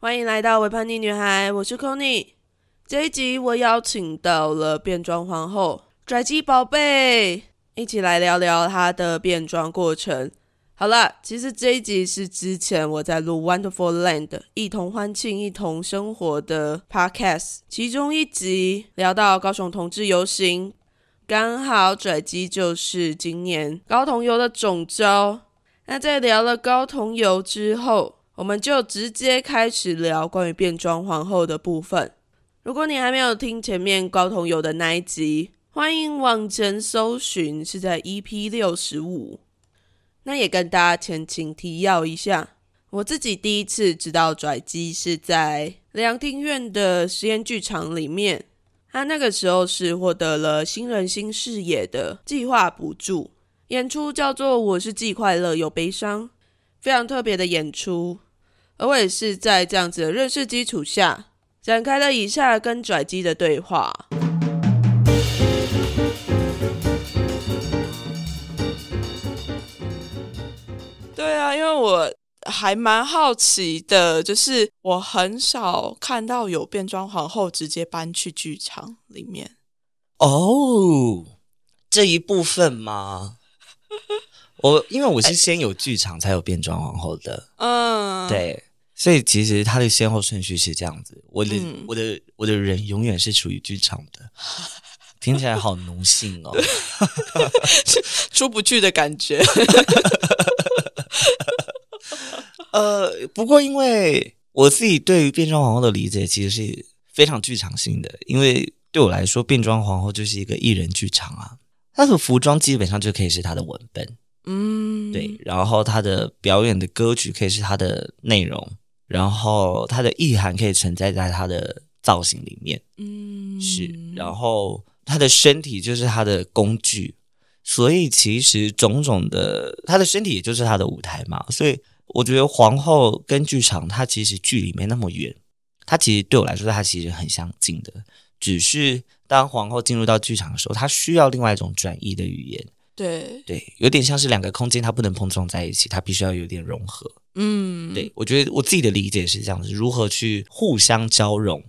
欢迎来到《微叛逆女孩》，我是 c o n y 这一集我邀请到了变装皇后拽鸡宝贝，一起来聊聊她的变装过程。好了，其实这一集是之前我在录《Wonderful Land》一同欢庆、一同生活的 Podcast，其中一集聊到高雄同志游行，刚好拽鸡就是今年高同游的总招。那在聊了高同游之后，我们就直接开始聊关于变装皇后的部分。如果你还没有听前面高同游的那一集，欢迎往前搜寻，是在 EP 六十五。那也跟大家前情提要一下，我自己第一次知道拽鸡是在凉亭院的实验剧场里面，他那个时候是获得了新人新视野的计划补助，演出叫做《我是既快乐又悲伤》，非常特别的演出。而我也是在这样子的认识基础下，展开了以下跟拽机的对话。对啊，因为我还蛮好奇的，就是我很少看到有变装皇后直接搬去剧场里面。哦，这一部分吗？我因为我是先有剧场才有变装皇后的，嗯，对，所以其实它的先后顺序是这样子。我的、嗯我的我的人永远是处于剧场的，听起来好奴性哦。出不去的感觉。呃，不过因为我自己对于变装皇后的理解其实是非常剧场性的，因为对我来说，变装皇后就是一个艺人剧场啊，她的服装基本上就可以是她的文本。嗯，对，然后他的表演的歌曲可以是他的内容，然后他的意涵可以存在在他的造型里面，嗯，是，然后他的身体就是他的工具，所以其实种种的他的身体也就是他的舞台嘛，所以我觉得皇后跟剧场它其实距离没那么远，它其实对我来说它其实很相近的，只是当皇后进入到剧场的时候，她需要另外一种转译的语言。对，对，有点像是两个空间，它不能碰撞在一起，它必须要有点融合。嗯，对我觉得我自己的理解是这样子，如何去互相交融，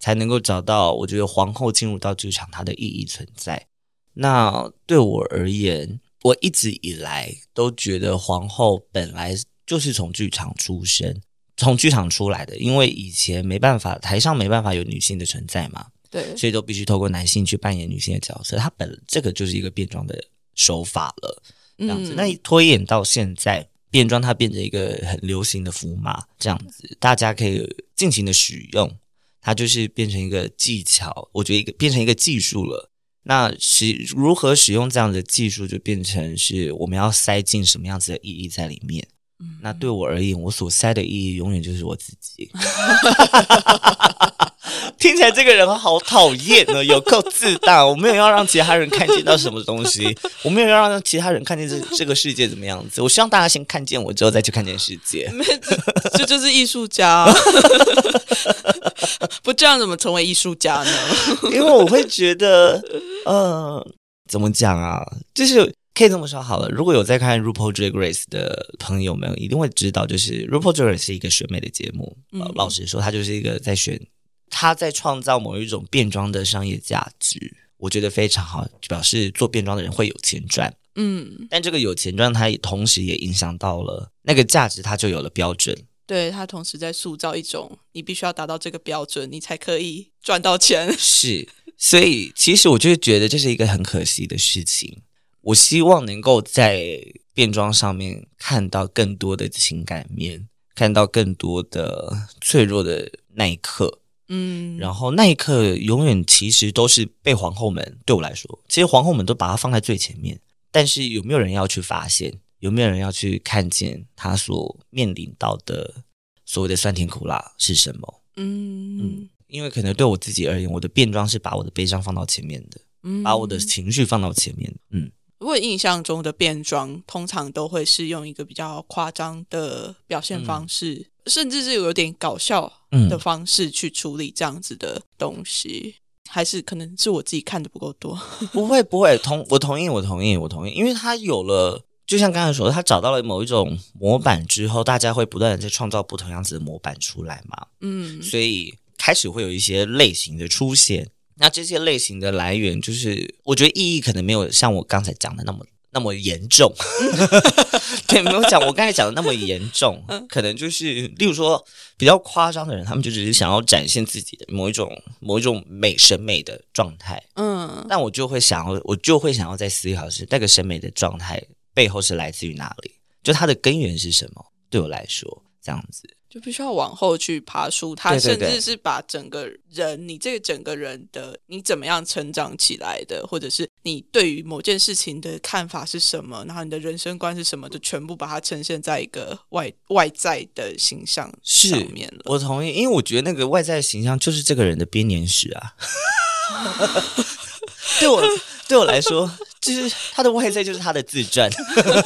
才能够找到我觉得皇后进入到剧场它的意义存在。那对我而言，我一直以来都觉得皇后本来就是从剧场出身，从剧场出来的，因为以前没办法，台上没办法有女性的存在嘛，对，所以都必须透过男性去扮演女性的角色。它本这个就是一个变装的手法了。这样子。嗯那一推演到现在，变装它变成一个很流行的符码，这样子大家可以尽情的使用，它就是变成一个技巧，我觉得一个变成一个技术了。那使如何使用这样的技术，就变成是我们要塞进什么样子的意义在里面。嗯那对我而言，我所塞的意义永远就是我自己。听起来这个人好讨厌呢，有够自大。我没有要让其他人看见到什么东西，我没有要让其他人看见这这个世界怎么样子。我希望大家先看见我，之后再去看见世界。这就是艺术家，不这样怎么成为艺术家呢？因为我会觉得，呃，怎么讲啊？就是可以这么说好了。如果有在看《RuPaul Drag Race》的朋友们，一定会知道，就是《RuPaul Drag Race》是一个选美的节目。老实说，它就是一个在选，他在创造某一种变装的商业价值。我觉得非常好，表示做变装的人会有钱赚。嗯，但这个有钱赚，它也同时也影响到了那个价值，它就有了标准。对他同时在塑造一种，你必须要达到这个标准，你才可以赚到钱。是，所以其实我就是觉得这是一个很可惜的事情。我希望能够在变装上面看到更多的情感面，看到更多的脆弱的那一刻。嗯，然后那一刻永远其实都是被皇后们对我来说，其实皇后们都把它放在最前面。但是有没有人要去发现？有没有人要去看见他所面临到的所谓的酸甜苦辣是什么？嗯嗯，因为可能对我自己而言，我的变装是把我的悲伤放到前面的，嗯把我的情绪放到前面。嗯，我印象中的变装通常都会是用一个比较夸张的表现方式，甚至是有点搞笑嗯的方式去处理这样子的东西。还是可能是我自己看的不够多。不会不会，同我同意，我同意，我同意，因为他有了就像刚才说的，他找到了某一种模板之后，大家会不断的在创造不同样子的模板出来嘛。嗯所以开始会有一些类型的出现。那这些类型的来源，就是我觉得意义可能没有像我刚才讲的那么那么严重，对，没有讲我刚才讲的那么严重，可能就是例如说比较夸张的人，他们就只是想要展现自己的某一种某一种美审美的状态，嗯。但我就会想要，我就会想要在思考是那个审美的状态背后是来自于哪里，就它的根源是什么？对我来说，这样子，就必须要往后去爬出它，对对对甚至是把整个人，你这个整个人的你怎么样成长起来的，或者是你对于某件事情的看法是什么，然后你的人生观是什么，就全部把它呈现在一个外外在的形象是上面了。我同意，因为我觉得那个外在形象就是这个人的编年史啊。对我对我来说，就是他的外在就是他的自传，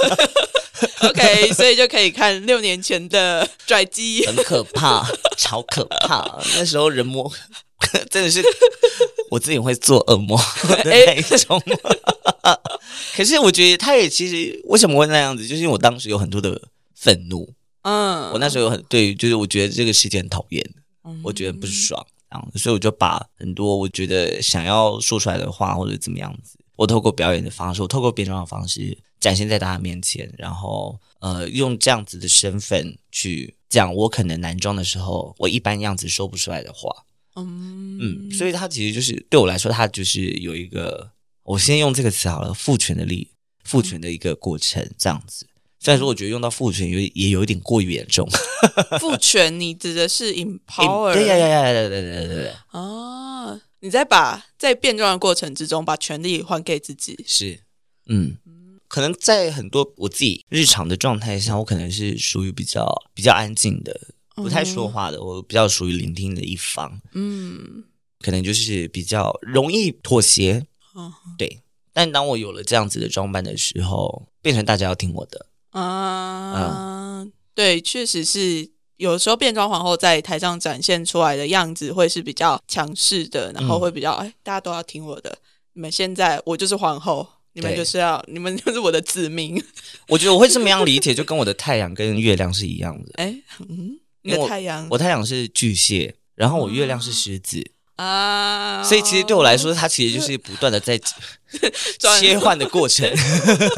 OK，所以就可以看六年前的拽机。很可怕，超可怕。那时候人魔真的是我自己会做噩梦的那一种。可是我觉得他也其实为什么会那样子，就是因为我当时有很多的愤怒，嗯，我那时候有很对于，就是我觉得这个世界很讨厌，嗯我觉得不爽，然后，所以我就把很多我觉得想要说出来的话或者怎么样子，我透过表演的方式，我透过变装的方式展现在大家面前，然后呃，用这样子的身份去讲我可能男装的时候，我一般样子说不出来的话，嗯嗯，所以它其实就是对我来说，它就是有一个，我先用这个词好了，父权的力，父权的一个过程，这样子。虽然说我觉得用到父权有也有一点过于严重，父权，你指的是 empower？对呀呀呀对对对对对，啊，你在把在变装的过程之中，把权力还给自己。是，嗯，可能在很多我自己日常的状态下，我可能是属于比较比较安静的，不太说话的，我比较属于聆听的一方，嗯可能就是比较容易妥协，嗯对。但当我有了这样子的装扮的时候，变成大家要听我的，啊，对，确实是。有时候变装皇后在台上展现出来的样子会是比较强势的，然后会比较哎，大家都要听我的。你们现在我就是皇后，你们就是要，你们就是我的子民。我觉得我会这么样理解，就跟我的太阳跟月亮是一样的。哎，嗯，你的太阳我太阳是巨蟹，然后我月亮是狮子，啊，所以其实对我来说，它其实就是不断的在 切换的过程。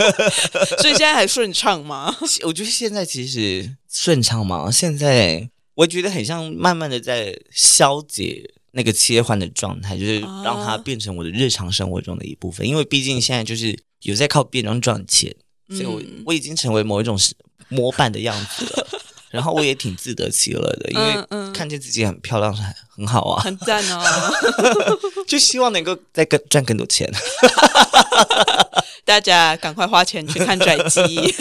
所以现在还顺畅吗？我觉得现在其实顺畅嘛，现在我觉得很像慢慢的在消解那个切换的状态，就是让它变成我的日常生活中的一部分。因为毕竟现在就是有在靠变装赚钱，所以我、嗯我已经成为某一种是模板的样子了。然后我也挺自得其乐的，因为看见自己很漂亮是很很好啊，很赞哦！就希望能够再更赚更多钱。大家赶快花钱去看拽机。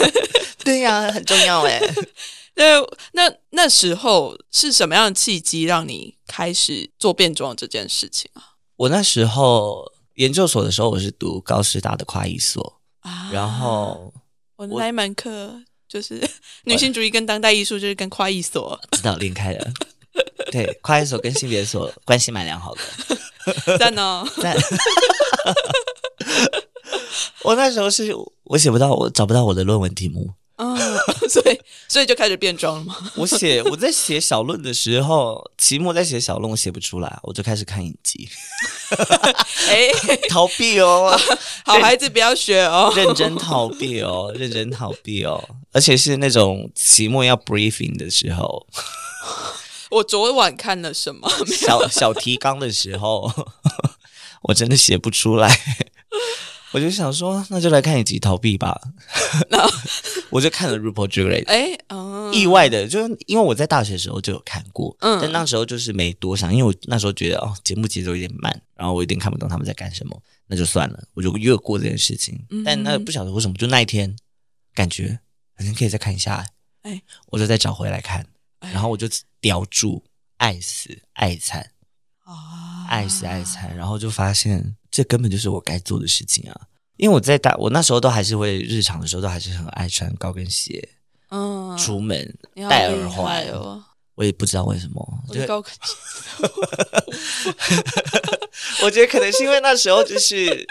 对呀、很重要哎。对，那那时候是什么样的契机让你开始做变装这件事情啊？我那时候研究所的时候，我是读高师大的跨艺所，啊然后我的那一门课就是 女性主义跟当代艺术，就是跟跨艺所。知道连开的。对，跨艺所跟性别所关系蛮良好的。赞哦！但我那时候是我写不到，我找不到我的论文题目。嗯，所以所以就开始变装了吗？我写我在写小论的时候，期末在写小论，我写不出来，我就开始看影集，哎，逃避哦，好孩子不要学哦。认真逃避哦，认真逃避哦，而且是那种期末要 briefing 的时候，我昨晚看了什么？小小提纲的时候，我真的写不出来。我就想说，那就来看一集逃避吧。我就看了《RuPaul Drag Race》，哎，嗯，意外的，就是因为我在大学的时候就有看过，嗯但那时候就是没多想，因为我那时候觉得哦，节目节奏有点慢，然后我有点看不懂他们在干什么，那就算了，我就越过这件事情。嗯但那不晓得为什么，就那一天感觉好像可以再看一下，哎我就再找回来看，哎然后我就叼住，爱死爱惨，啊爱死爱惨，然后就发现这根本就是我该做的事情啊。因为我在大，我那时候都还是会日常的时候都还是很爱穿高跟鞋嗯，出门，戴耳环哦。我也不知道为什么，就我的高跟我觉得可能是因为那时候就是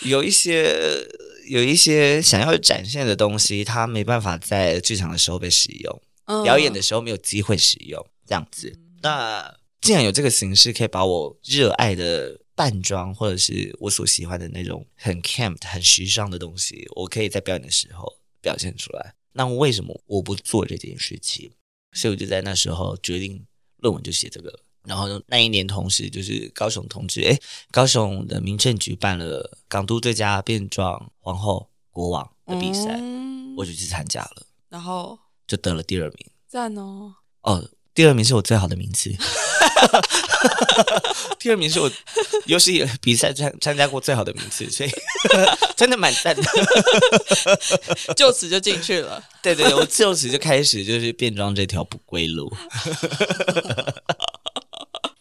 有一些有一些想要展现的东西，它没办法在剧场的时候被使用，嗯表演的时候没有机会使用，这样子。那既然有这个形式，可以把我热爱的扮装，或者是我所喜欢的那种很 camp、很时尚的东西，我可以在表演的时候表现出来。那为什么我不做这件事情？所以我就在那时候决定论文就写这个了。然后那一年，同时就是高雄同志，哎，高雄的民政局办了港都最佳变装皇后国王的比赛，嗯我就去参加了，然后就得了第二名。赞哦，哦，第二名是我最好的名次。第二名是我有史以来比赛参参加过最好的名次，所以 真的蛮赞的。就此就进去了。对对，对我就此就开始就是变装这条不归路。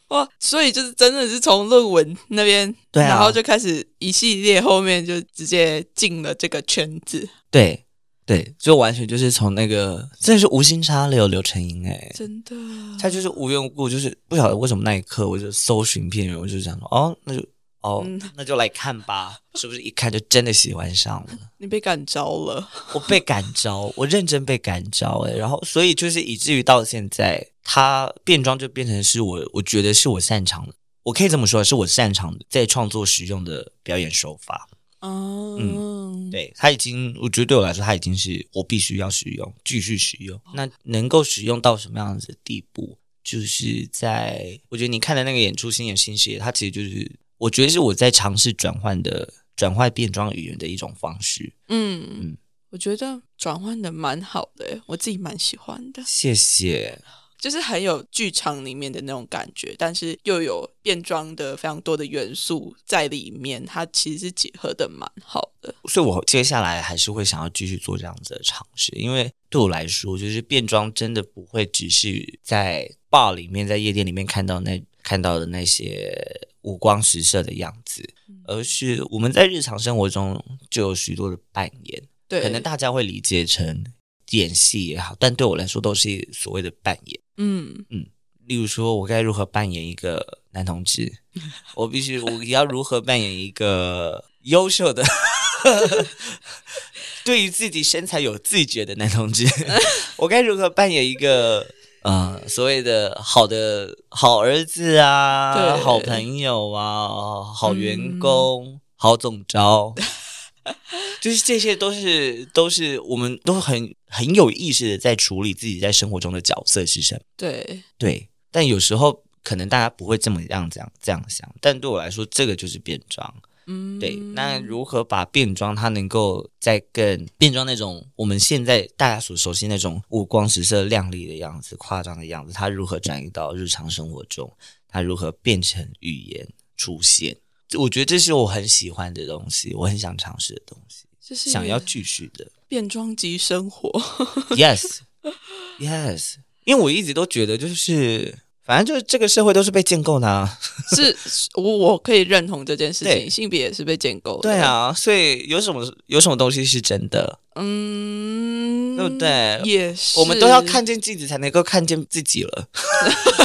哇，所以就是真的是从论文那边，对啊然后就开始一系列，后面就直接进了这个圈子，对对，就完全就是从那个真的是无心插柳柳成荫哎，真的。他就是无缘无故，就是不晓得为什么那一刻我就搜寻片源，我就想说哦，那就哦、嗯那就来看吧，是不是一看就真的喜欢上了？你被感召了，我被感召，我认真被感召哎、然后所以就是以至于到现在，他变装就变成是我，我觉得是我擅长的，我可以这么说，是我擅长的在创作使用的表演手法。嗯，对它已经，我觉得对我来说，它已经是我必须要使用，继续使用。那能够使用到什么样子的地步？就是在我觉得你看的那个演出《新演新视野》，它其实就是我觉得是我在尝试转换的转换变装语言的一种方式。嗯嗯我觉得转换的蛮好的，我自己蛮喜欢的，谢谢。就是很有剧场里面的那种感觉，但是又有变装的非常多的元素在里面，它其实是结合的蛮好的。所以我接下来还是会想要继续做这样子的尝试，因为对我来说，就是变装真的不会只是在 bar 里面、在夜店里面看到那看到的那些五光十色的样子，而是我们在日常生活中就有许多的扮演，对，可能大家会理解成演戏也好，但对我来说都是所谓的扮演。嗯嗯例如说，我该如何扮演一个男同志？我必须，我要如何扮演一个优秀的、对于自己身材有自觉的男同志？我该如何扮演一个呃所谓的好的好儿子啊、好朋友啊、好员工、好总招？就是这些都是都是我们都很很有意识的在处理自己在生活中的角色是什么。对，对，但有时候可能大家不会这么样这样这样想，但对我来说，这个就是变装。嗯，对，那如何把变装它能够在更变装那种我们现在大家所熟悉那种五光十色、亮丽的样子、夸张的样子，它如何转移到日常生活中？它如何变成语言出现？这我觉得这是我很喜欢的东西，我很想尝试的东西，就是想要继续的。变装及生活。Yes，Yes，因为我一直都觉得就是。反正就是这个社会都是被建构的、啊，是我我可以认同这件事情，性别也是被建构的。对，啊，所以有什么有什么东西是真的，嗯，对不对也是，我们都要看见镜子才能够看见自己了，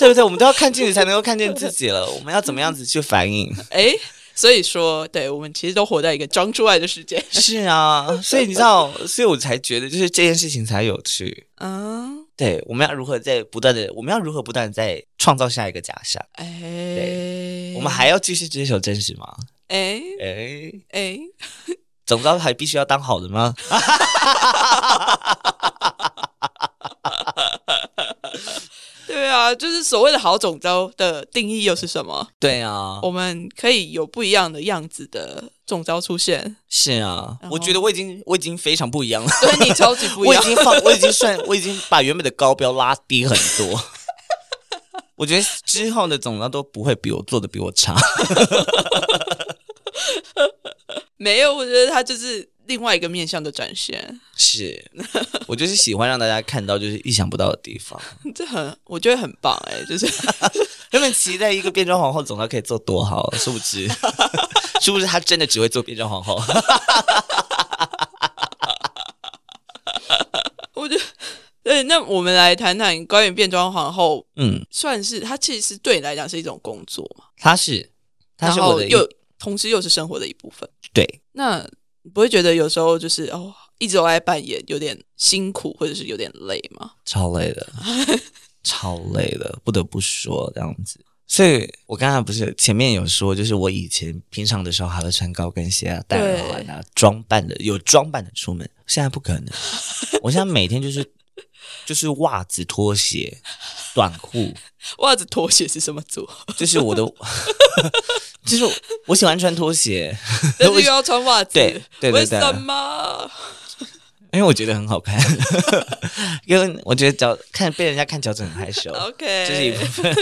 对不对？我们都要看镜子才能够看见自己了，我们要怎么样子去反应？哎。所以说，对我们其实都活在一个装出来的世界。是啊，所以你知道，所以我才觉得就是这件事情才有趣。嗯，对，我们要如何在不断的，我们要如何不断的在创造下一个假象？哎，我们还要继续追求真实吗？哎哎，哎，总招还必须要当好人吗？对啊，就是所谓的好总招的定义又是什么？对啊，我们可以有不一样的样子的总招出现，是啊，我觉得我已经我已经非常不一样了。对你超级不一样。我已经放，我已经算，我已经把原本的高标拉低很多。我觉得之后的总招都不会比我做的比我差。没有，我觉得他就是另外一个面向的展现，是，我就是喜欢让大家看到就是意想不到的地方。这很我觉得很棒哎、就是 原本期待一个变装皇后总要可以做多好，殊不知，殊不知她真的只会做变装皇后。我觉得。对，那我们来谈谈关于变装皇后，嗯，算是它其实对你来讲是一种工作嘛，她是，她然是我的又同时又是生活的一部分。对，那你不会觉得有时候就是哦，一直都在扮演，有点辛苦或者是有点累吗？超累的，超累的，不得不说这样子。所以我刚才不是前面有说，就是我以前平常的时候还会穿高跟鞋啊、戴耳环啊，装扮的有装扮的出门，现在不可能。我现在每天就是就是袜子、拖鞋、短裤。袜子、拖鞋是什么组？就是我的，就是我喜欢穿拖鞋，但是又要穿袜子，对对对为什么？因为我觉得很好看，因为我觉得脚看被人家看脚趾很害羞。OK，这是一部分。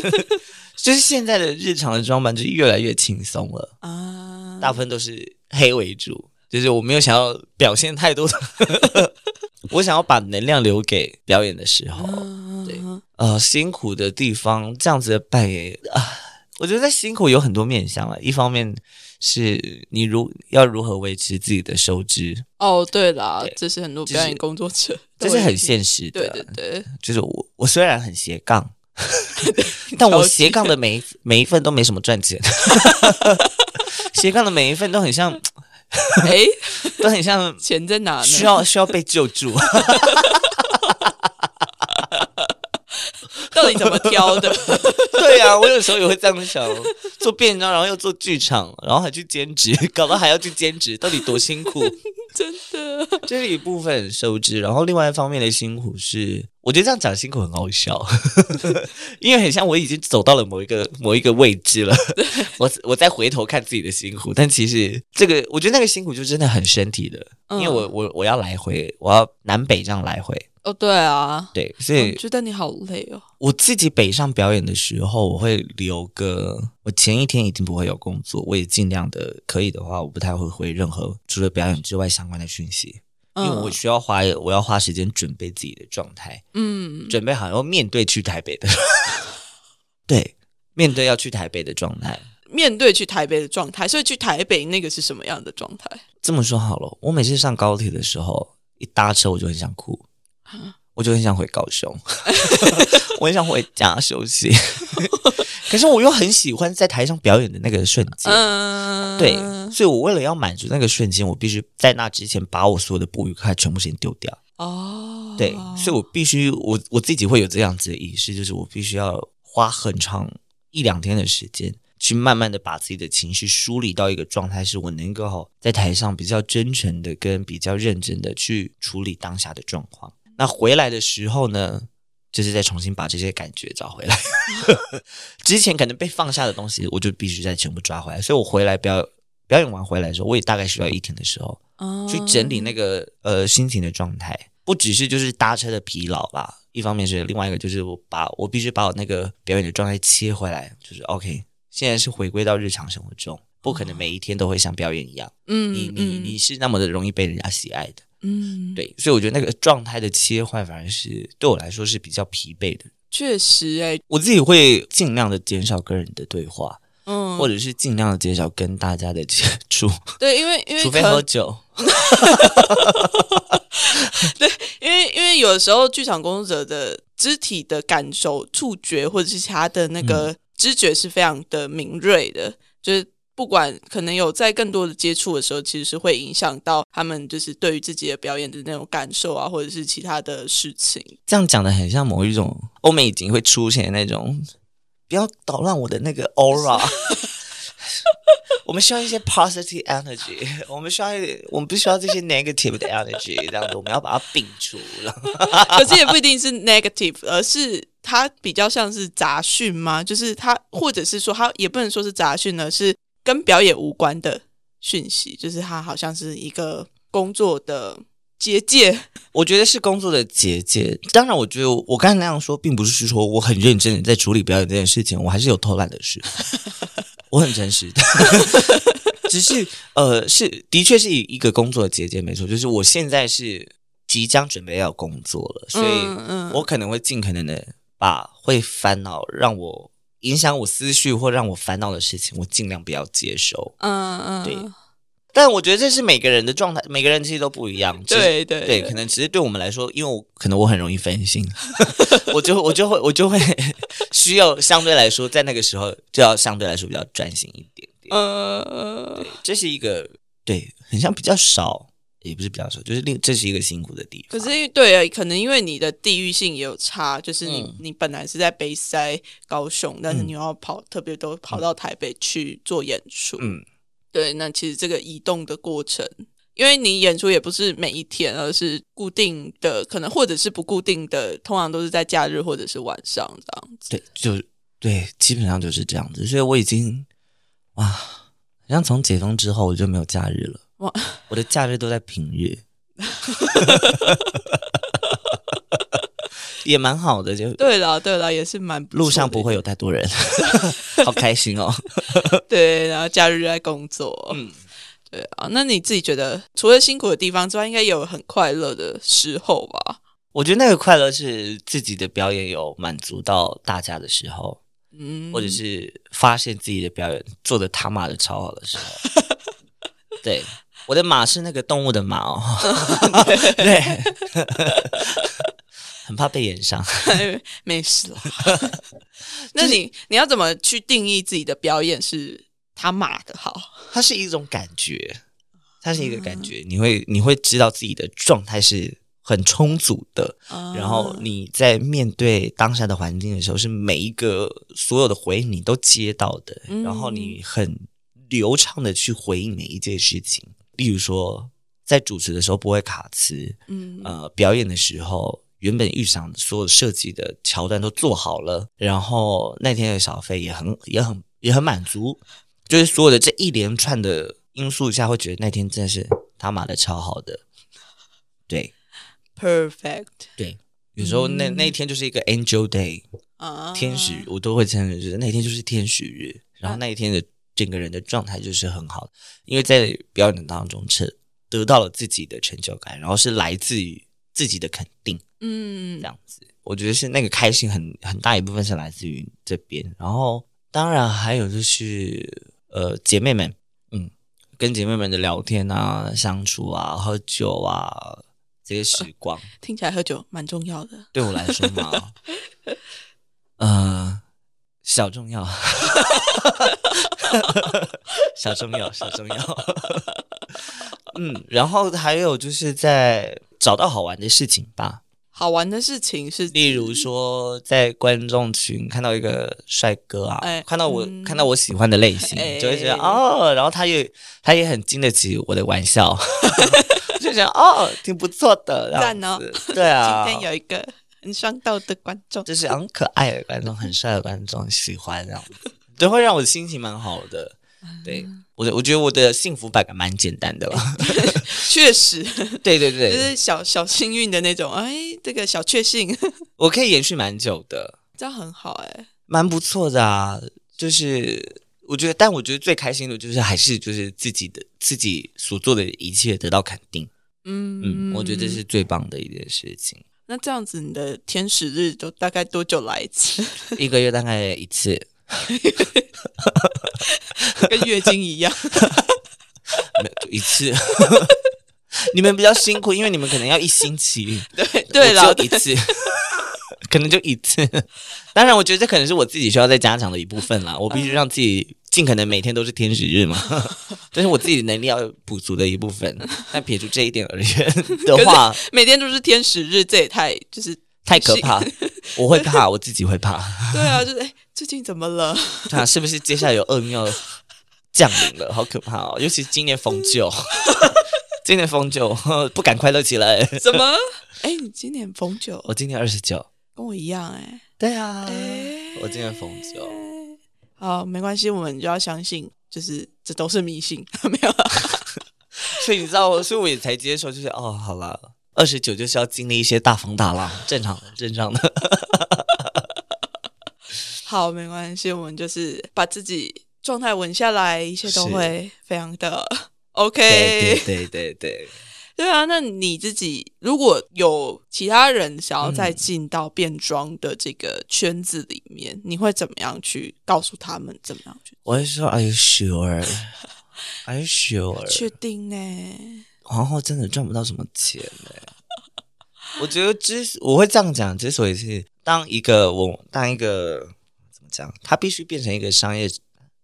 就是现在的日常的装扮就越来越轻松了啊，大部分都是黑为主。就是我没有想要表现太多的，我想要把能量留给表演的时候。对，呃，辛苦的地方这样子的扮演啊，我觉得在辛苦有很多面向啊。一方面是你如要如何维持自己的收支。哦，对啦，这是很多表演工作者，这是很现实的。对对对，就是我我虽然很斜杠。但我斜杠的每一每一份都没什么赚钱，斜杠的每一份都很像，哎，都很像钱在哪？需要需要被救助。到底怎么挑的？对呀，我有时候也会这样想，做变装，然后又做剧场，然后还去兼职，搞到还要去兼职，到底多辛苦？真的，这是一部分收支，然后另外一方面的辛苦是，我觉得这样讲辛苦很好笑，因为很像我已经走到了某一个某一个位置了，我我再回头看自己的辛苦，但其实这个我觉得那个辛苦就真的很身体的，因为我我我要来回，我要南北这样来回。哦，对啊，对，所以觉得你好累哦。我自己北上表演的时候，我会留个，我前一天一定不会有工作，我也尽量的可以的话，我不太会回任何除了表演之外相关的讯息，因为我需要花，我要花时间准备自己的状态，嗯，准备好要面对去台北的，对，面对要去台北的状态，面对去台北的状态，所以去台北那个是什么样的状态？这么说好了，我每次上高铁的时候，一搭车我就很想哭。我就很想回高雄，我很想回家休息，可是我又很喜欢在台上表演的那个瞬间，对，所以我为了要满足那个瞬间，我必须在那之前把我所有的不愉快全部先丢掉。哦，对，所以我必须我我自己会有这样子的意识，就是我必须要花很长一两天的时间，去慢慢的把自己的情绪梳理到一个状态，是我能够在台上比较真诚的跟比较认真的去处理当下的状况。那回来的时候呢，就是再重新把这些感觉找回来。之前可能被放下的东西，我就必须再全部抓回来。所以我回来表表演完回来的时候，我也大概需要一天的时候，去整理那个呃心情的状态。不只是就是搭车的疲劳吧，一方面是另外一个就是我把我必须把我那个表演的状态切回来，就是 OK，现在是回归到日常生活中，不可能每一天都会像表演一样。嗯，你你你是那么的容易被人家喜爱的。嗯，对，所以我觉得那个状态的切换反而是对我来说是比较疲惫的。确实，哎，我自己会尽量的减少跟人的对话，嗯，或者是尽量的减少跟大家的接触。对，因为因为除非喝酒。对，因为因为有时候剧场工作者的肢体的感受、触觉或者是其他的那个知觉是非常的敏锐的，就是。不管可能有在更多的接触的时候，其实是会影响到他们，就是对于自己的表演的那种感受啊，或者是其他的事情。这样讲的很像某一种欧美已经会出现那种，不要捣乱我的那个 aura。我们需要一些 positive energy，我们需要，我们不需要这些 negative 的 energy，这样子我们要把它摒除了。可是也不一定是 negative，而是它比较像是杂讯吗？就是它，或者是说它也不能说是杂讯呢，是。跟表演无关的讯息，就是它好像是一个工作的结界。我觉得是工作的结界。当然，我觉得我刚才那样说，并不是说我很认真的在处理表演这件事情，我还是有偷懒的事。我很诚实的，只是呃，是的确是一个工作的结界，没错。就是我现在是即将准备要工作了，所以我可能会尽可能的把会烦恼让我。影响我思绪或让我烦恼的事情，我尽量不要接受。嗯嗯，对。但我觉得这是每个人的状态，每个人其实都不一样。对对对，可能只是对我们来说，因为我可能我很容易分心，我就我就会我就会需要相对来说，在那个时候就要相对来说比较专心一点点。这是一个对，很像比较少，也不是比较少，就是另这是一个辛苦的地方。可是因为对，可能因为你的地域性也有差，就是你、嗯你本来是在北塞高雄，但是嗯你要跑，特别都跑到台北去做演出。嗯，对，那其实这个移动的过程，因为你演出也不是每一天，而是固定的，可能或者是不固定的，通常都是在假日或者是晚上这样子。对，就对，基本上就是这样子。所以我已经哇，好像从解封之后我就没有假日了。哇，我的假日都在平日，也蛮好的，就对了，对了，也是蛮路上不会有太多人，好开心哦。对，然后假日在工作。嗯，对啊，那你自己觉得除了辛苦的地方之外，应该也有很快乐的时候吧？我觉得那个快乐是自己的表演有满足到大家的时候，嗯，或者是发现自己的表演做的他妈的超好的时候。对，我的马是那个动物的马哦，对，很怕被演上。没事啦。那你你要怎么去定义自己的表演是他妈的好？它是一种感觉，它是一个感觉，你会你会知道自己的状态是很充足的，然后你在面对当下的环境的时候，是每一个所有的回应你都接到的，嗯然后你很流畅的去回应每一件事情。例如说，在主持的时候不会卡词，嗯。呃，表演的时候原本预想所有设计的桥段都做好了，然后那天的小费也很也很也很满足，就是所有的这一连串的因素下，会觉得那天真的是他妈的超好的。对，perfect。对，有时候那、那一天就是一个 angel day，啊，天使，我都会称为就是那一天就是天使日，然后那一天的整个人的状态就是很好，因为在表演当中成得到了自己的成就感，然后是来自于自己的肯定。嗯这样子，我觉得是那个开心很很大一部分是来自于这边，然后当然还有就是呃姐妹们，嗯，跟姐妹们的聊天啊、相处啊、喝酒啊这些时光，听起来喝酒蛮重要的。对我来说嘛，呃，小重要，小重要，小重要。嗯，然后还有就是在找到好玩的事情吧，好玩的事情是，例如说，在观众群看到一个帅哥啊，哎看到我、嗯看到我喜欢的类型，哎就会觉得哦，然后他也他也很经得起我的玩笑，就觉得哦，挺不错的，赞哦对啊，今天有一个很上道的观众，就是很可爱的观众，很帅的观众喜欢这样子，就会让我心情蛮好的。对我的，我觉得我的幸福感蛮简单的啦。确实对对对就，是小小幸运的那种，哎，这个小确幸，我可以延续蛮久的。这样很好哎。蛮不错的啊。就是我觉得，但我觉得最开心的就是还是就是自己的自己所做的一切得到肯定。嗯嗯，我觉得这是最棒的一件事情。那这样子，你的天使日都大概多久来一次？一个月大概一次，跟月经一样。没有就一次。你们比较辛苦，因为你们可能要一星期，对对了我，只有一次，可能就一次。当然，我觉得这可能是我自己需要再加强的一部分啦。我必须让自己尽可能每天都是天使日嘛，这是我自己能力要补足的一部分。但撇除这一点而言的话，每天都是天使日，这也太就是太可怕，我会怕，我自己会怕。对啊，就是哎，最近怎么了？对啊，是不是接下来有恶运要降临了？好可怕哦！尤其是今年逢九，今年逢九不敢快乐起来。怎么？哎，你今年逢九，我今年二十九，跟我一样哎。对啊哎我今年逢九，好，没关系，我们就要相信，就是这都是迷信，没有啊。所以你知道，所以我也才接受，就是哦，好了，二十九就是要经历一些大风大浪，正常的，正常的。好，没关系，我们就是把自己状态稳下来，一切都会非常的 OK。对对对对，对啊，那你自己如果有其他人想要嗯再进到变装的这个圈子里面，你会怎么样去告诉他们怎么样去我会说，Are you sure? Are you sure? 确定呢？皇后真的赚不到什么钱呢。我觉得之我会这样讲，之所以是当一个我当一个怎么讲，他必须变成一个商业，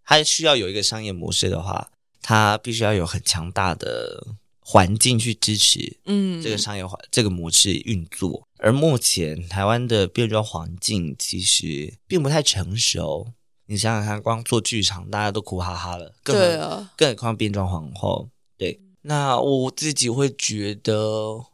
他需要有一个商业模式的话，他必须要有很强大的环境去支持嗯，这个商业化、这个模式运作。而目前台湾的变装环境其实并不太成熟。你想想看，光做剧场大家都苦哈哈了，更何对啊，更何况变装皇后。对，那我自己会觉得，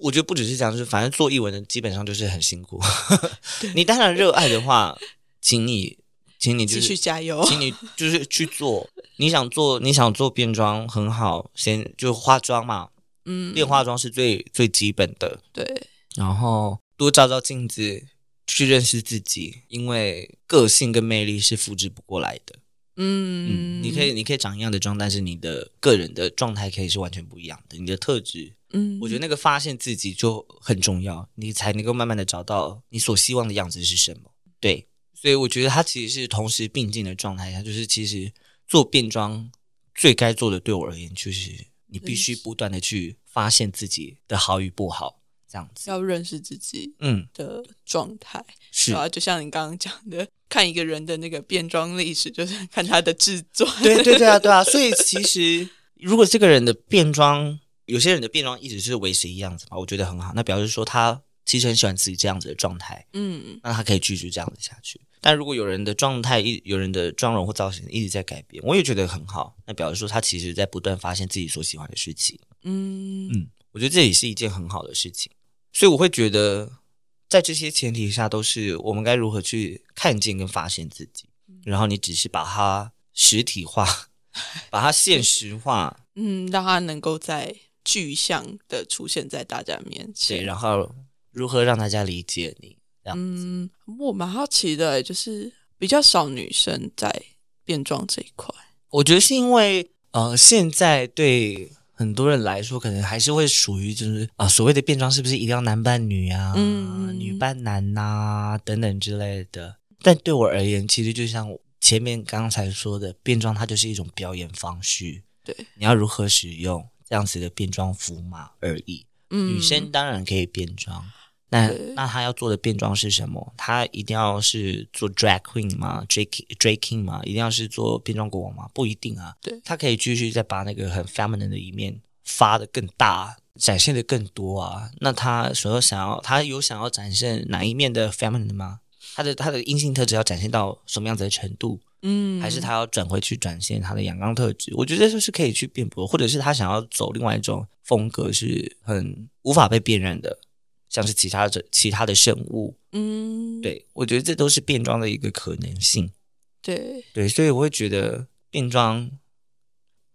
我觉得不只是这样，就是反正做译文的基本上就是很辛苦。你当然热爱的话，请你，请你就继续，加油。请你就是去做。你想做，你想做变装很好，先就化妆嘛，嗯，练化妆是最最基本的。对，然后多照照镜子，去认识自己，因为个性跟魅力是复制不过来的。嗯，嗯，你可以你可以长一样的妆，但是你的个人的状态可以是完全不一样的。你的特质，嗯，我觉得那个发现自己就很重要，你才能够慢慢的找到你所希望的样子是什么。对，所以我觉得它其实是同时并进的状态下，就是其实做变装最该做的，对我而言就是你必须不断的去发现自己的好与不好，这样子。要认识自己嗯，的状态，是，啊，就像你刚刚讲的，看一个人的那个变装历史，就是看他的制作。对对对啊，对啊。所以其实如果这个人的变装，有些人的变装一直是维持一样子嘛，我觉得很好。那表示说他其实很喜欢自己这样子的状态，嗯，那他可以继续这样子下去。但如果有人的状态一有人的妆容或造型一直在改变，我也觉得很好。那表示说他其实在不断发现自己所喜欢的事情。嗯嗯，我觉得这也是一件很好的事情。所以我会觉得，在这些前提下，都是我们该如何去看见跟发现自己，然后你只是把它实体化，把它现实化，嗯，让它能够在具象的出现在大家面前。对，然后如何让大家理解你，这样。嗯，我蛮好奇的，欸就是比较少女生在变装这一块。我觉得是因为呃，现在对很多人来说，可能还是会属于就是啊、所谓的变装是不是一定要男扮女啊，嗯女扮男呐、等等之类的。但对我而言，其实就像前面刚才说的，变装它就是一种表演方式，对，你要如何使用这样子的变装服码而已。嗯，女生当然可以变装，那那他要做的变装是什么？他一定要是做 drag queen 吗？drag drag king 吗？一定要是做变装国王吗？不一定啊。对他可以继续再把那个很 feminine 的一面发的更大，展现的更多啊。那他所有想要，他有想要展现哪一面的 feminine 吗？他的他的阴性特质要展现到什么样子的程度？嗯，还是他要转回去展现他的阳刚特质？我觉得这是可以去辩驳，或者是他想要走另外一种风格，是很无法被辨认的，像是其他的其他的生物。嗯，对我觉得这都是变装的一个可能性。对，对，所以我会觉得变装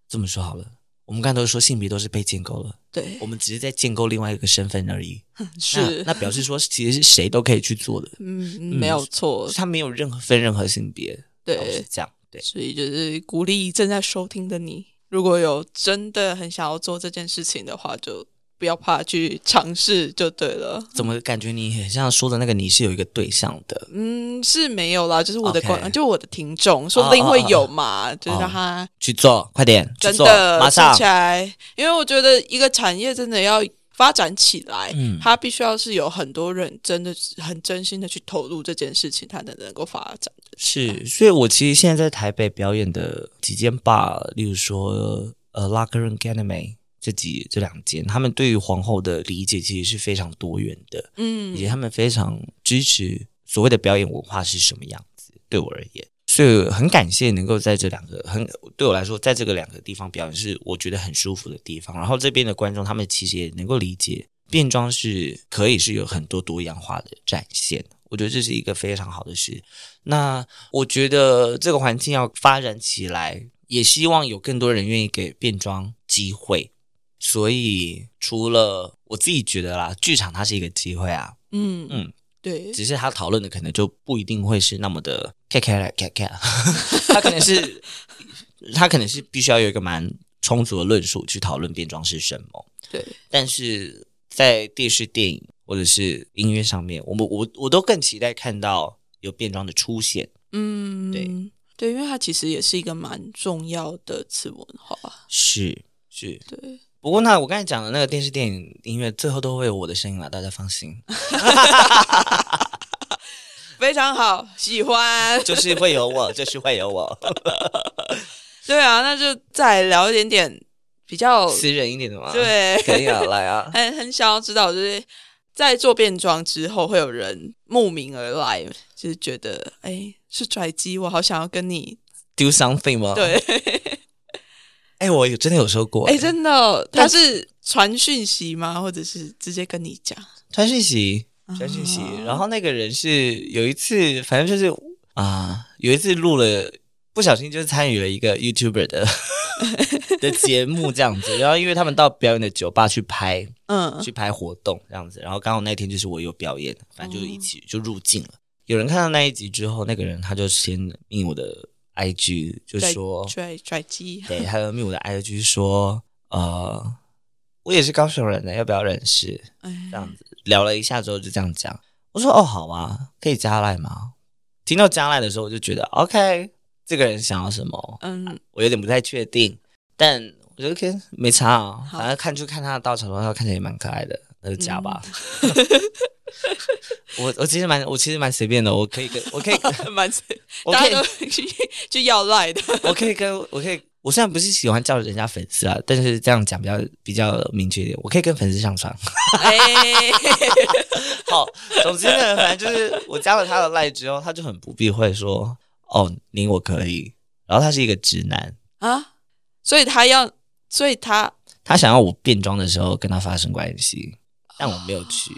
这么说好了，我们刚才都说性别都是被建构了，对我，们只是在建构另外一个身份而已。是那那表示说，其实是谁都可以去做的，嗯，没有错，他没有任何分任何性别，对是对，这样。对，所以就是鼓励正在收听的你，如果有真的很想要做这件事情的话，就不要怕去尝试就对了。怎么感觉你很像说的那个你是有一个对象的？嗯，是没有啦，就是我的观就我的听众，说不定会有嘛，就是让他去做，快点真，的做马上起来，因为我觉得一个产业真的要发展起来，嗯它必须要是有很多人真的是很真心的去投入这件事情，它才能够发展。是，所以我其实现在在台北表演的几间 bar，例如说呃 Locker Room Ganame 这几这两间，他们对于皇后的理解其实是非常多元的，嗯以及他们非常支持所谓的表演文化是什么样子。对我而言，所以很感谢能够在这两个很对我来说，在这个两个地方表演是我觉得很舒服的地方。然后这边的观众他们其实也能够理解变装是可以是有很多多样化的展现。我觉得这是一个非常好的事。那我觉得这个环境要发展起来，也希望有更多人愿意给变装机会。所以除了我自己觉得啦，剧场它是一个机会啊，嗯嗯，对，只是他讨论的可能就不一定会是那么的咔咔啦咔咔，他可能是他可能是必须要有一个蛮充足的论述去讨论变装是什么，对，但是在电视、电影或者是音乐上面，我们我我都更期待看到有变装的出现。嗯，对。对，因为它其实也是一个蛮重要的次文化，是是，对，不过那我刚才讲的那个电视、电影、音乐，最后都会有我的声音了，大家放心，非常好，喜欢，就是会有我，就是会有我。对啊，那就再聊一点点比较私人一点的嘛？，对，可以啊，来啊。很很想要知道，就是在做变装之后，会有人慕名而来，就是觉得哎是拽机，我好想要跟你 Do something 吗？，对，哎、我有真的有说过、哎、真的，但他是传讯息吗？或者是直接跟你讲？传讯息，传讯息。啊然后那个人是有一次，反正就是啊、有一次录了，不小心就是参与了一个 YouTuber 的 的节目这样子。然后因为他们到表演的酒吧去拍，嗯去拍活动这样子，然后刚好那天就是我有表演，反正就是一起就入境了。有人看到那一集之后，那个人他就先命我的 IG，就说，拽拽鸡，对，他就密我的 IG 说，呃，我也是高雄人呢，要不要认识？哎这样子聊了一下之后就这样讲，我说哦好啊，可以加赖吗？听到加赖的时候，我就觉得 OK，这个人想要什么，嗯，我有点不太确定，但我觉得 OK 没差啊，好反正看就看他的稻草人，他看起来也蛮可爱的，那就加吧。我我其实蛮我其实蛮随便的，我可以跟我可以 蛮随我可以大家都去去要赖的，我可以跟我可以，我虽然不是喜欢叫人家粉丝啊，但是这样讲比较比较明确一点，我可以跟粉丝上床。哎，好，总之呢，反正就是我加了他的赖之后，他就很不避讳说：“哦，你我可以。”然后他是一个直男，啊，所以他要，所以他他想要我变装的时候跟他发生关系，但我没有去，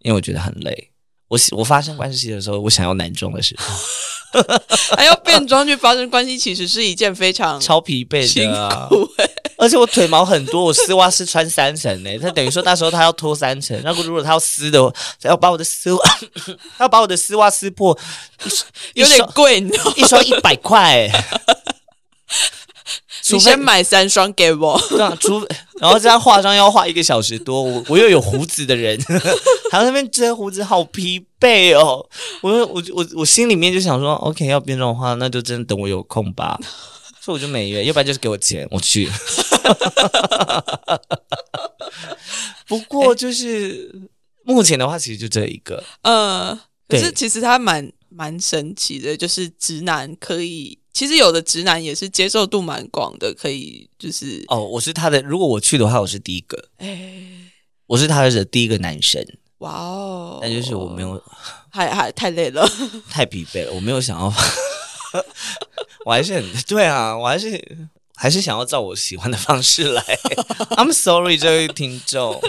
因为我觉得很累。我喜我发生关系的时候，我想要男装的时候，还要变装去发生关系，其实是一件非常超疲惫辛的、啊，苦哎、而且我腿毛很多，我丝袜是穿三层呢、他等于说那时候他要脱三层，那如果他要撕的，要把我的丝袜，他要把我的丝袜撕破，有点双贵，你知道吗？一双一百块、除非你先买三双给我，对啊，除然后这样化妆要化一个小时多，我我又有胡子的人，还在那边遮胡子，好疲惫哦。我我我我心里面就想说，OK，要变妆的话，那就真的等我有空吧。所以我就没约，要不然就是给我钱，我去。不过就是目前的话，其实就这一个。呃，可对是其实他蛮蛮神奇的，就是直男可以，其实有的直男也是接受度蛮广的，可以就是，哦，我是他的，如果我去的话，我是第一个，哎、我是他的第一个男生，哇哦，但就是我没有还还太累了，太疲惫了，我没有想要，我还是很对啊，我还是还是想要照我喜欢的方式来。I'm sorry，这位听众。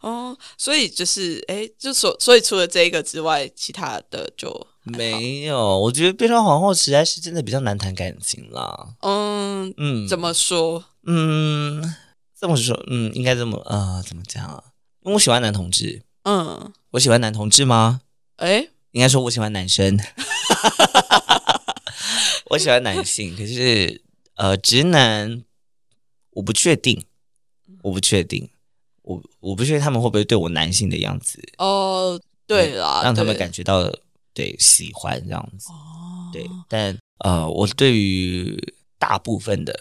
哦，所以就是，哎，就所所以除了这一个之外，其他的就 没有，我觉得变装皇后实在是真的比较难谈感情啦。嗯，嗯，怎么说？嗯这么说？嗯，应该这么呃，怎么讲啊？因为我喜欢男同志，嗯，我喜欢男同志吗？哎，应该说我喜欢男生，我喜欢男性，可是呃，直男我不确定，我不确定，我我不确定他们会不会对我男性的样子，哦，对啦，让他们感觉到对喜欢这样子，哦，对，但呃，我对于大部分的，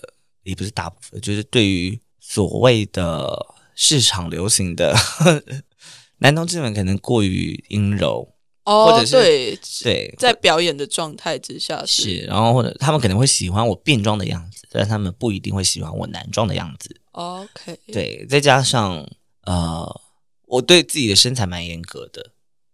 也不是大部分，就是对于所谓的市场流行的 男同志们，可能过于阴柔，哦，或者是对，对，在表演的状态之下是，然后或者他们可能会喜欢我变装的样子，但他们不一定会喜欢我男装的样子。OK，对，再加上呃，我对自己的身材蛮严格的，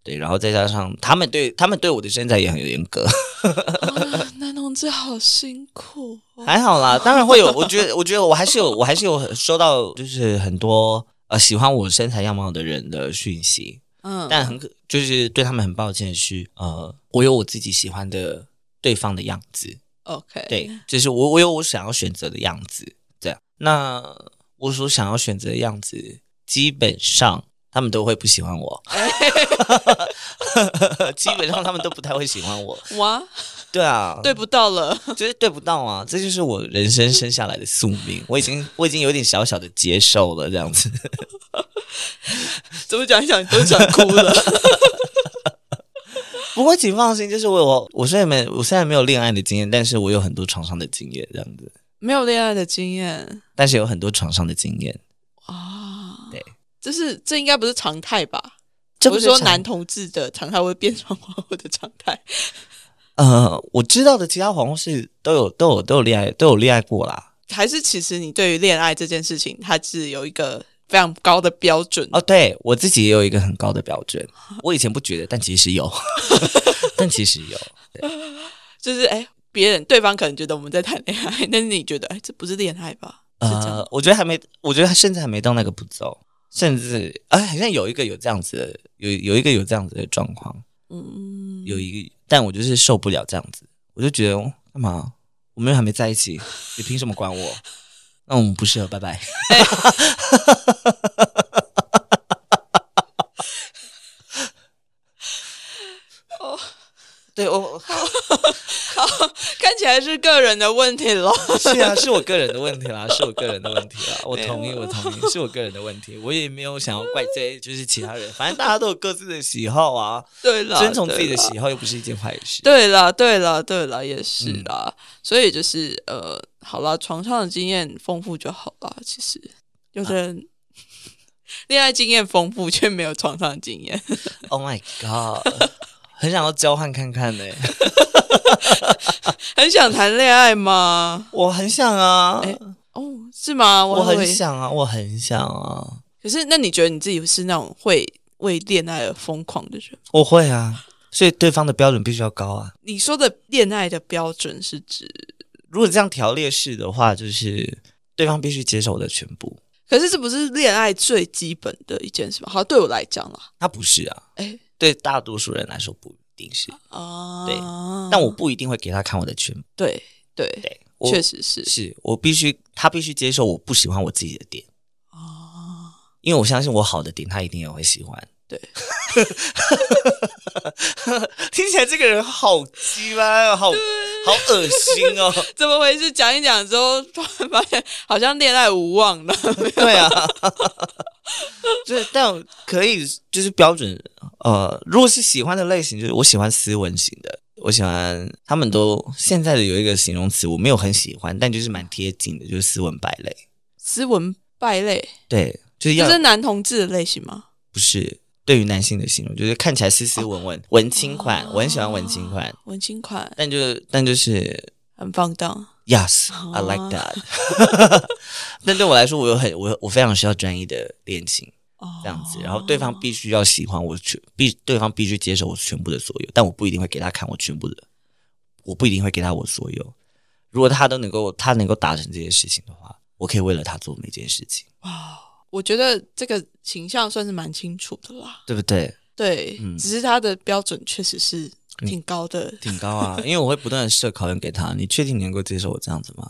对，然后再加上他们对他们对我的身材也很严格，啊男同志好辛苦哦，还好啦，当然会有，我觉得我觉得我还是有我还是有收到就是很多呃喜欢我身材样貌的人的讯息，嗯，但很可就是对他们很抱歉的是，呃，我有我自己喜欢的对方的样子。OK，对，就是我我有我想要选择的样子，这样。那我所想要选择的样子，基本上他们都会不喜欢我，基本上他们都不太会喜欢我。哇，对啊，对，不到了，就是对不到啊，这就是我人生生下来的宿命。我已经我已经有点小小的接受了，这样子。怎么讲一讲都想哭了。不过请放心，就是我我我虽然没我虽然没有恋爱的经验，但是我有很多床上的经验，这样子。没有恋爱的经验但是有很多床上的经验，啊，对，这是这应该不是常态吧？这不是说男同志的常态会变成皇后的常态呃，我知道的其他皇后是都有都有都有恋爱都有恋爱过啦。还是其实你对于恋爱这件事情，它是有一个非常高的标准哦，对我自己也有一个很高的标准。我以前不觉得，但其实有，但其实有。就是哎，别人对方可能觉得我们在谈恋爱，但是你觉得哎，这不是恋爱吧？呃，我觉得还没，我觉得他甚至还没到那个步骤，甚至哎，好像有一个有这样子的，有有一个有这样子的状况。嗯，有一个，但我就是受不了这样子，我就觉得干嘛？我们又还没在一起，你凭什么管我？那我们不适合，拜拜。哦，对，我 好，看起来是个人的问题了。是啊，是我个人的问题啦，是我个人的问题啦。我同意，我同意，是我个人的问题。我也没有想要怪罪，就是其他人，反正大家都有各自的喜好啊。对了，遵从自己的喜好又不是一件坏事。对了，对了，对了，也是啦。所以就是呃，好了，床上的经验丰富就好了。其实有的人恋爱经验丰富，却没有床上的经验。Oh my god！很想要交换看看呢，很想谈恋爱吗？我很想啊，哦，是吗？我很想啊，我很想啊。可是，那你觉得你自己是那种会为恋爱而疯狂的人？我会啊，所以对方的标准必须要高啊。你说的恋爱的标准是指，如果这样条列式的话，就是对方必须接受我的全部。可是，这不是恋爱最基本的一件事吗？好，对我来讲啊，他不是啊，哎。对大多数人来说不一定是哦，对，但我不一定会给他看我的全部。对对对，确实是，是我必须他必须接受我不喜欢我自己的点哦，因为我相信我好的点他一定也会喜欢。对，听起来这个人好鸡巴，好好恶心哦！怎么回事？讲一讲之后，突然发现好像恋爱无望了。对啊，就是但可以，就是标准。呃，如果是喜欢的类型，就是我喜欢斯文型的，我喜欢他们都现在的有一个形容词，我没有很喜欢，但就是蛮贴近的，就是斯文败类。斯文败类，对，就是要是男同志的类型吗？不是。对于男性的形容，就是看起来斯斯文文、文青款，我很喜欢文青款。文青款，但就但就是很放荡。Yes，I like that。但对我来说，我有很我我非常需要专一的恋情，这样子。然后对方必须要喜欢我全，必对方必须接受我全部的所有，但我不一定会给他看我全部的，我不一定会给他我所有。如果他都能够，他能够达成这些事情的话，我可以为了他做每件事情。哇。我觉得这个形象算是蛮清楚的啦，对不对？对，只是他的标准确实是挺高的，挺高啊。因为我会不断的设考验给他，你确定你能够接受我这样子吗？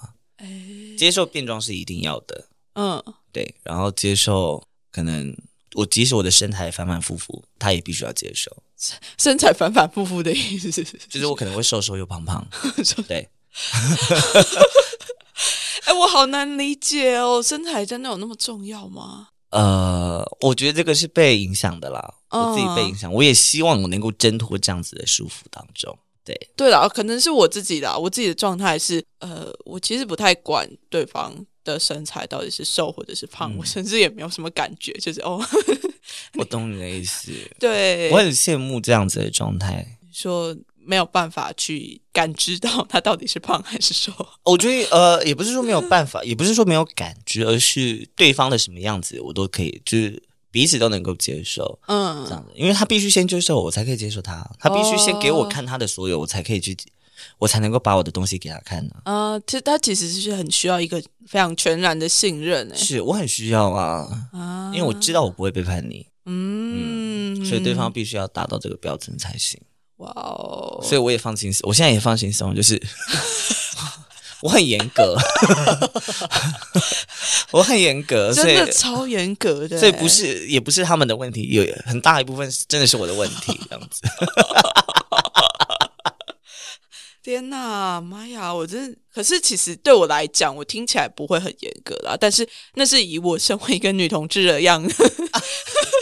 接受变装是一定要的，嗯，对。然后接受可能我即使我的身材反反复复，他也必须要接受。身材反反复复的意思是，就是我可能会瘦瘦又胖胖，对。哎，我好难理解哦，身材真的有那么重要吗？呃，我觉得这个是被影响的啦，我自己被影响，我也希望我能够挣脱这样子的束缚当中。对，对了，可能是我自己啦，我自己的状态是，呃，我其实不太管对方的身材到底是瘦或者是胖，我甚至也没有什么感觉，就是哦，我懂你的意思，对我很羡慕这样子的状态，说。没有办法去感知到他到底是胖还是瘦。我觉得呃，也不是说没有办法，也不是说没有感知，而是对方的什么样子我都可以，就是彼此都能够接受。嗯，这样子，因为他必须先接受我，才可以接受他。他必须先给我看他的所有，我才可以去，我才能够把我的东西给他看呢。啊，其实他其实是很需要一个非常全然的信任。是我很需要啊，啊，因为我知道我不会背叛你。嗯，所以对方必须要达到这个标准才行。哇哦！所以我也放轻松，我现在也放轻松，就是 我很严格，我很严格，真的超严格的，所以不是也不是他们的问题，有很大一部分真的是我的问题，这样子。天呐，妈呀！我真可是，其实对我来讲，我听起来不会很严格啦。但是那是以我身为一个女同志的样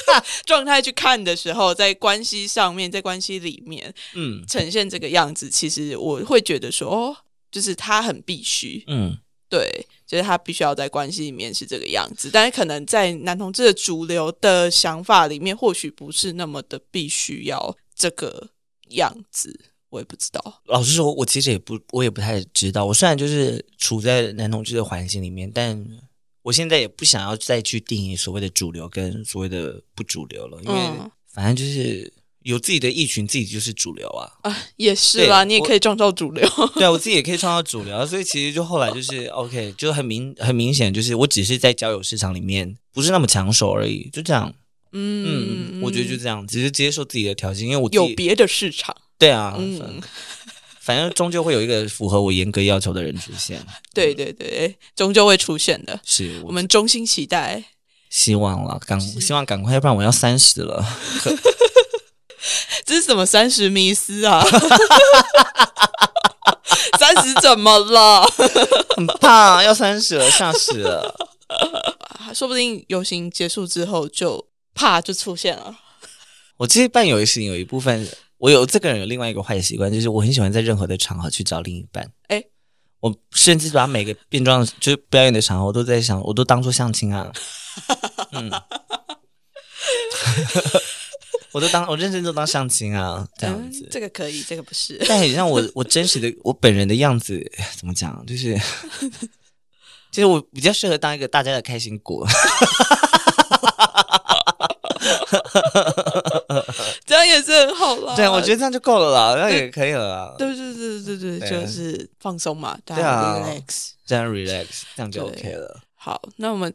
状态去看的时候，在关系上面，在关系里面，嗯，呈现这个样子，其实我会觉得说，哦，就是他很必须，嗯，对，就是他必须要在关系里面是这个样子。但是可能在男同志的主流的想法里面，或许不是那么的必须要这个样子。我也不知道。老实说，我其实也不，我也不太知道。我虽然就是处在男同志的环境里面，但我现在也不想要再去定义所谓的主流跟所谓的不主流了，因为嗯反正就是有自己的一群，自己就是主流啊。啊，也是啦，你也可以创造主流。对啊，我自己也可以创造主流啊，所以其实就后来就是 OK，就很明很明显，就是我只是在交友市场里面不是那么抢手而已，就这样。嗯嗯，我觉得就这样，只是接受自己的条件，因为我有别的市场。对啊，嗯反反正终究会有一个符合我严格要求的人出现。对对对，终究会出现的。是我们衷心期待。希望了，赶希望赶快，要不然我要三十了。这是什么三十迷思啊？三十怎么了？很怕要三十了，吓死了。说不定游行结束之后就怕就出现了。我其实办游行有一部分，我有这个人有另外一个坏习惯，就是我很喜欢在任何的场合去找另一半。哎我甚至把每个变装就是表演的场合，我都在想，我都当做相亲啊。嗯，我都当我认真都当相亲啊，这样子。嗯这个可以，这个不是。但很像我我真实的我本人的样子，怎么讲？就是，就是我比较适合当一个大家的开心果。这样也是很好啦。对，我觉得这样就够了啦，那也可以了啦。对对对对对，对就是放松嘛，大家 relax。这样 relax，这样就 OK 了。好，那我们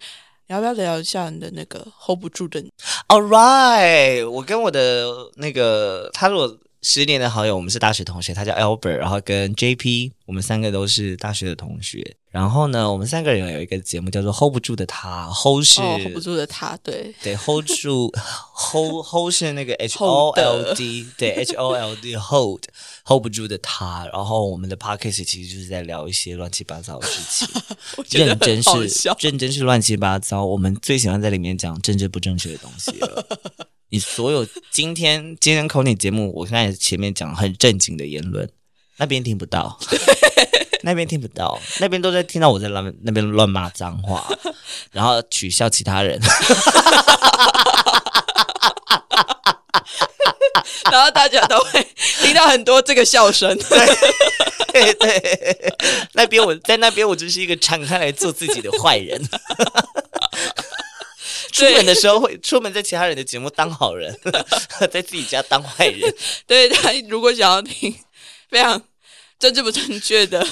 要不要聊一下你的那个 hold 不住的？All right，我跟我的那个他如果十年的好友，我们是大学同学，他叫 Albert，然后跟 JP，我们三个都是大学的同学。然后呢，我们三个人有一个节目叫做 Hold 不住的他，Hold 是、哦，hold 不住的他，对，对 Hold 住 Hold Hold 是那个 H O L D 对 H O L D Hold Hold 不住的他。然后我们的 podcast 其实就是在聊一些乱七八糟的事情。认真是。认真是乱七八糟，我们最喜欢在里面讲政治不正确的东西了。你所有今天今天口你节目，我刚才前面讲很正经的言论，那边听不到，那边听不到，那边都在听到我在那边那边乱骂脏话，然后取笑其他人。然后大家都会 听到很多这个笑声。对对，那边我在那边我就是一个敞开来做自己的坏人。出门的时候会出门在其他人的节目当好人，在自己家当坏人。对他如果想要听非常政治不正确的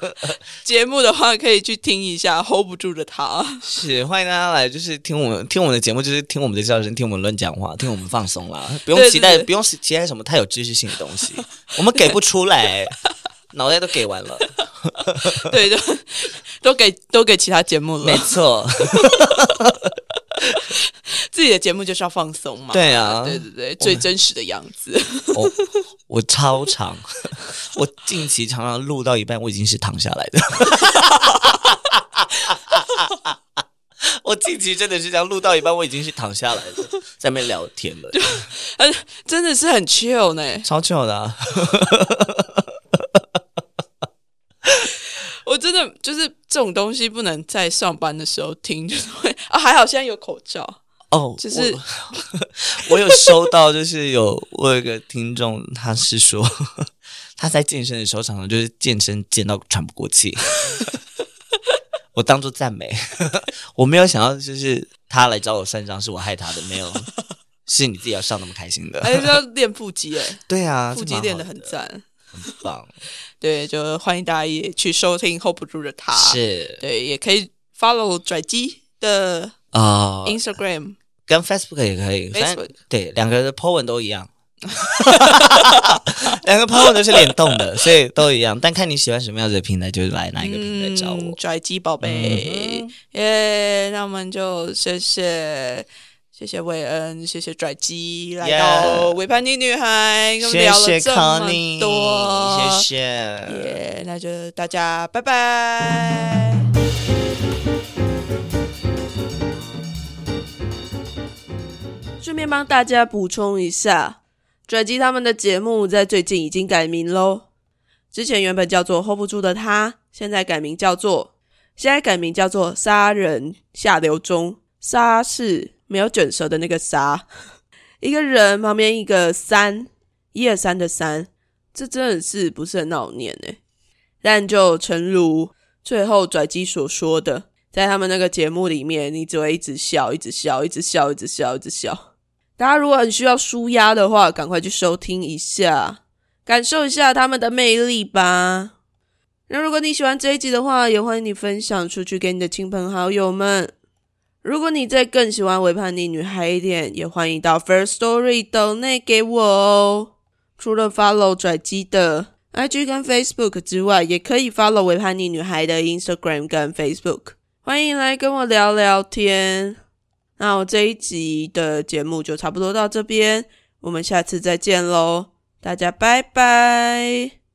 节目的话，可以去听一下 hold 不住的他。是欢迎大家来，就是听我们听我们的节目，就是听我们的笑声，听我们乱讲话，听我们放松啦，不用对对期待，对不用期待什么太有知识性的东西，我们给不出来，脑袋都给完了。对，都都给都给其他节目了没，错，自己的节目就是要放松嘛。对啊对对对，最真实的样子。我我超长，我近期常常录到一半，我已经是躺下来的。我近期真的是这样，录到一半我已经是躺下来的，在那边聊天了，真的是很 chill 呢。超 chill 的、啊。我真的就是这种东西不能在上班的时候听，就是会啊，还好现在有口罩。哦，就是我我有收到，就是有我有一个听众，他是说 他在健身的时候常常就是健身健到喘不过气，我当做赞美，我没有想到就是他来找我算账是我害他的，没有，是你自己要笑那么开心的，还是要练腹肌哎，对啊，腹肌练得很赞。很棒，对，就欢迎大家也去收听 hold 不住的他。是对，也可以 follow 拽鸡的啊、Instagram。跟 Facebook 也可以，Facebook 对两个的 po 文都一样。两个 po 文都是联动的，所以都一样。但看你喜欢什么样子的平台，就是来哪一个平台找我。嗯拽鸡宝贝嗯，耶、那我们就谢谢谢谢韦恩，谢谢拽鸡来到尾盘女女孩，跟我们聊了谢谢这么多，谢谢。耶那就大家拜拜。顺便帮大家补充一下，拽鸡他们的节目在最近已经改名喽。之前原本叫做 hold 不住的他，现在改名叫做现在改名叫做杀人下流中。杀是没有卷舌的那个杀，一个人旁边一个三，一二三的三，这真的是不是很好念哎。但就诚如最后拽鸡所说的，在他们那个节目里面，你只会一直笑，一直笑，一直笑，一直笑，一直笑。大家如果很需要舒压的话，赶快去收听一下，感受一下他们的魅力吧。那如果你喜欢这一集的话，也欢迎你分享出去给你的亲朋好友们。如果你再更喜欢《微叛逆女孩》一点，也欢迎到 First Story 等内给我哦。除了 follow 拽鸡的。IG 跟 Facebook 之外，也可以 follow 维叛逆女孩的 Instagram 跟 Facebook，欢迎来跟我聊聊天。那我这一集的节目就差不多到这边，我们下次再见喽，大家拜拜。